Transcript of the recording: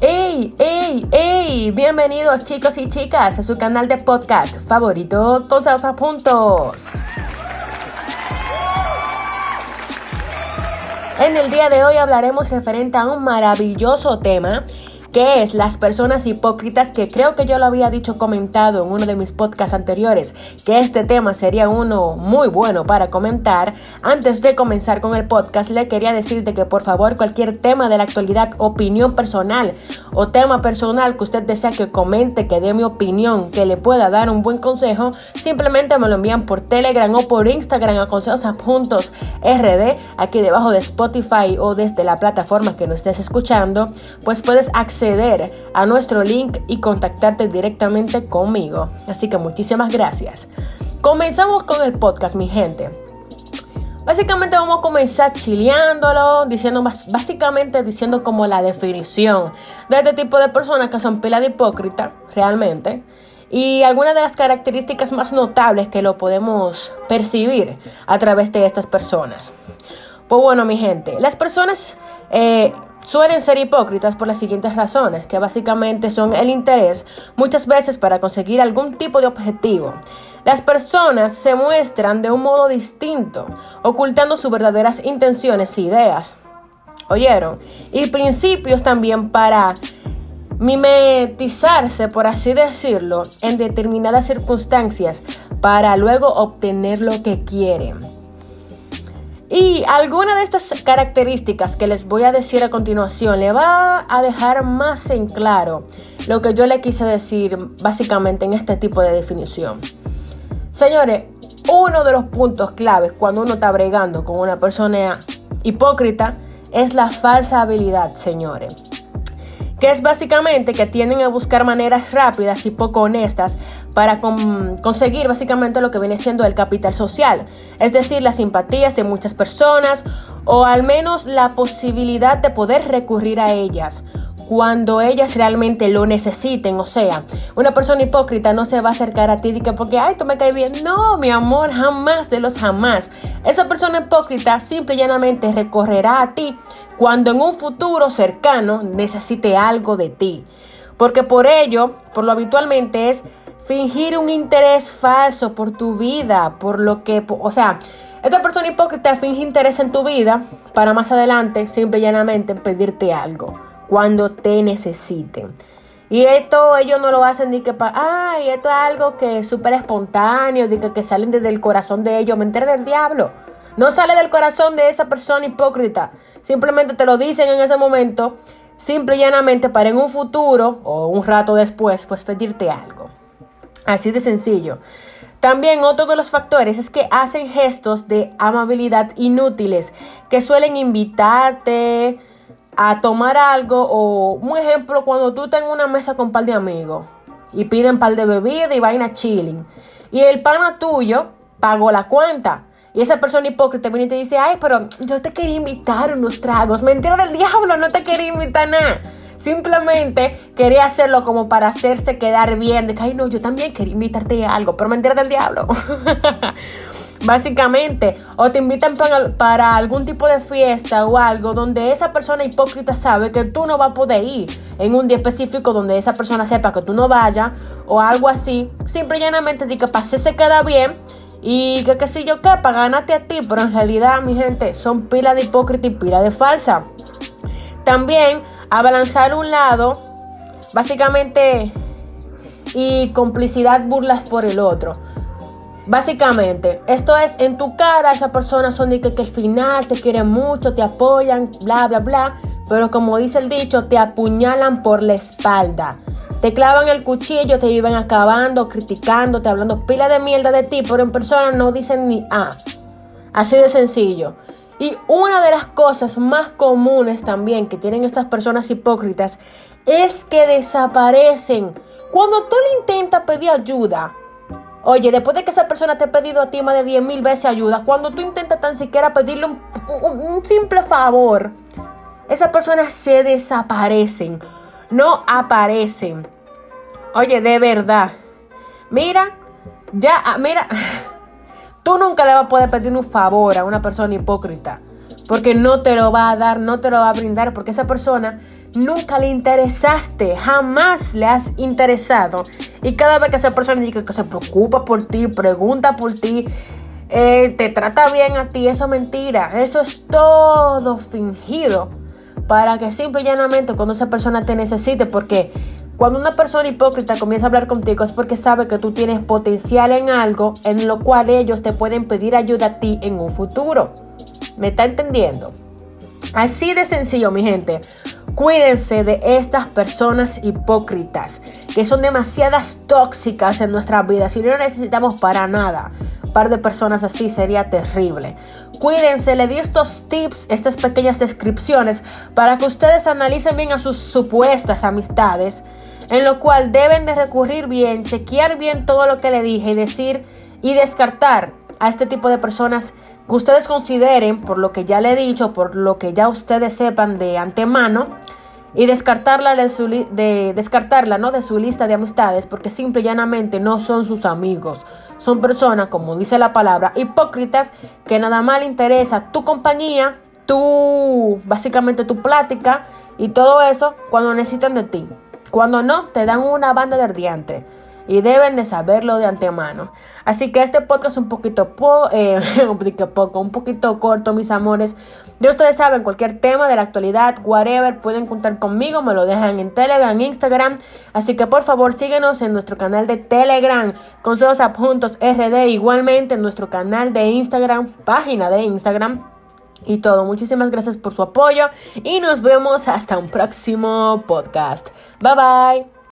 ¡Ey, ey, ey! Bienvenidos chicos y chicas a su canal de podcast favorito con Salsa Puntos. En el día de hoy hablaremos referente a un maravilloso tema que es las personas hipócritas, que creo que yo lo había dicho comentado en uno de mis podcasts anteriores, que este tema sería uno muy bueno para comentar. Antes de comenzar con el podcast, le quería decirte que por favor cualquier tema de la actualidad, opinión personal o tema personal que usted desea que comente, que dé mi opinión, que le pueda dar un buen consejo, simplemente me lo envían por Telegram o por Instagram a consejos a puntos RD, aquí debajo de Spotify o desde la plataforma que no estés escuchando, pues puedes acceder a nuestro link y contactarte directamente conmigo. Así que muchísimas gracias. Comenzamos con el podcast, mi gente. Básicamente vamos a comenzar chileándolo, diciendo básicamente diciendo como la definición de este tipo de personas que son pila de hipócrita, realmente, y algunas de las características más notables que lo podemos percibir a través de estas personas. Pues bueno, mi gente, las personas eh, suelen ser hipócritas por las siguientes razones, que básicamente son el interés muchas veces para conseguir algún tipo de objetivo. Las personas se muestran de un modo distinto, ocultando sus verdaderas intenciones e ideas. ¿Oyeron? Y principios también para mimetizarse, por así decirlo, en determinadas circunstancias para luego obtener lo que quieren. Y alguna de estas características que les voy a decir a continuación le va a dejar más en claro lo que yo le quise decir básicamente en este tipo de definición. Señores, uno de los puntos claves cuando uno está bregando con una persona hipócrita es la falsa habilidad, señores que es básicamente que tienden a buscar maneras rápidas y poco honestas para conseguir básicamente lo que viene siendo el capital social, es decir, las simpatías de muchas personas o al menos la posibilidad de poder recurrir a ellas cuando ellas realmente lo necesiten. O sea, una persona hipócrita no se va a acercar a ti y que porque, ay, tú me caes bien. No, mi amor, jamás de los jamás. Esa persona hipócrita simple y llanamente recorrerá a ti cuando en un futuro cercano necesite algo de ti. Porque por ello, por lo habitualmente es fingir un interés falso por tu vida, por lo que, o sea, esta persona hipócrita finge interés en tu vida para más adelante, simple y llanamente, pedirte algo cuando te necesiten. Y esto ellos no lo hacen ni que para, ay, esto es algo que es súper espontáneo, de que, que, salen desde el corazón de ellos, me del diablo. No sale del corazón de esa persona hipócrita. Simplemente te lo dicen en ese momento, simple y llanamente para en un futuro o un rato después, pues pedirte algo. Así de sencillo. También otro de los factores es que hacen gestos de amabilidad inútiles, que suelen invitarte, a tomar algo o un ejemplo cuando tú estás en una mesa con un par de amigos y piden par de bebida y vaina chilling y el pana tuyo pagó la cuenta y esa persona hipócrita viene y te dice, ay, pero yo te quería invitar unos tragos. Mentira del diablo, no te quería invitar nada. Simplemente quería hacerlo como para hacerse quedar bien. De que, ay, no, yo también quería invitarte a algo, pero mentira del diablo. Básicamente, o te invitan para, algún tipo de fiesta o algo donde esa persona hipócrita sabe que tú no vas a poder ir en un día específico donde esa persona sepa que tú no vayas o algo así. Simple y llanamente que pase se queda bien y que qué sé yo qué, para a ti, pero en realidad, mi gente, son pila de hipócrita y pila de falsa. También a balanzar un lado, básicamente, y complicidad burlas por el otro. Básicamente, esto es en tu cara, esas personas son de que, al final te quieren mucho, te apoyan, bla, bla, bla. Pero como dice el dicho, te apuñalan por la espalda. Te clavan el cuchillo, te iban acabando, criticando, te hablando pila de mierda de ti, pero en persona no dicen ni A. Así de sencillo. Y una de las cosas más comunes también que tienen estas personas hipócritas es que desaparecen. Cuando tú le intentas pedir ayuda, Oye, después de que esa persona te ha pedido a ti más de 10 mil veces ayuda, cuando tú intentas tan siquiera pedirle un, simple favor, esas personas se desaparecen, no aparecen. Oye, de verdad. Mira, ya, ah, mira, Tú nunca le vas a poder pedir un favor a una persona hipócrita. Porque no te lo va a dar, no te lo va a brindar, porque esa persona nunca le interesaste, jamás le has interesado. Y cada vez que esa persona dice que se preocupa por ti, pregunta por ti, eh, te trata bien a ti, eso es mentira. Eso es todo fingido para que simple y llanamente cuando esa persona te necesite, porque cuando una persona hipócrita comienza a hablar contigo es porque sabe que tú tienes potencial en algo en lo cual ellos te pueden pedir ayuda a ti en un futuro. ¿Me está entendiendo? Así de sencillo, mi gente. Cuídense de estas personas hipócritas que son demasiadas tóxicas en nuestra vida. Si no necesitamos para nada par de personas así sería terrible. Cuídense, le di estos tips, estas pequeñas descripciones para que ustedes analicen bien a sus supuestas amistades, en lo cual deben de recurrir bien, chequear bien todo lo que le dije y decir y descartar a este tipo de personas que ustedes consideren, por lo que ya le he dicho, por lo que ya ustedes sepan de antemano, y descartarla de, su de, descartarla ¿no? de su lista de amistades porque simple y llanamente no son sus amigos. Son personas, como dice la palabra, hipócritas que nada más le interesa tu compañía, tu, básicamente tu plática y todo eso cuando necesitan de ti. Cuando no, te dan una banda de ardiente y deben de saberlo de antemano. Así que este podcast es un poquito, eh, un poquito poco, un poquito corto, mis amores. Ya ustedes saben, cualquier tema de la actualidad, whatever, pueden contar conmigo, me lo dejan en Telegram, Instagram. Así que por favor síguenos en nuestro canal de Telegram, Consejos Adjuntos RD, igualmente en nuestro canal de Instagram, página de Instagram y todo. Muchísimas gracias por su apoyo y nos vemos hasta un próximo podcast. Bye bye.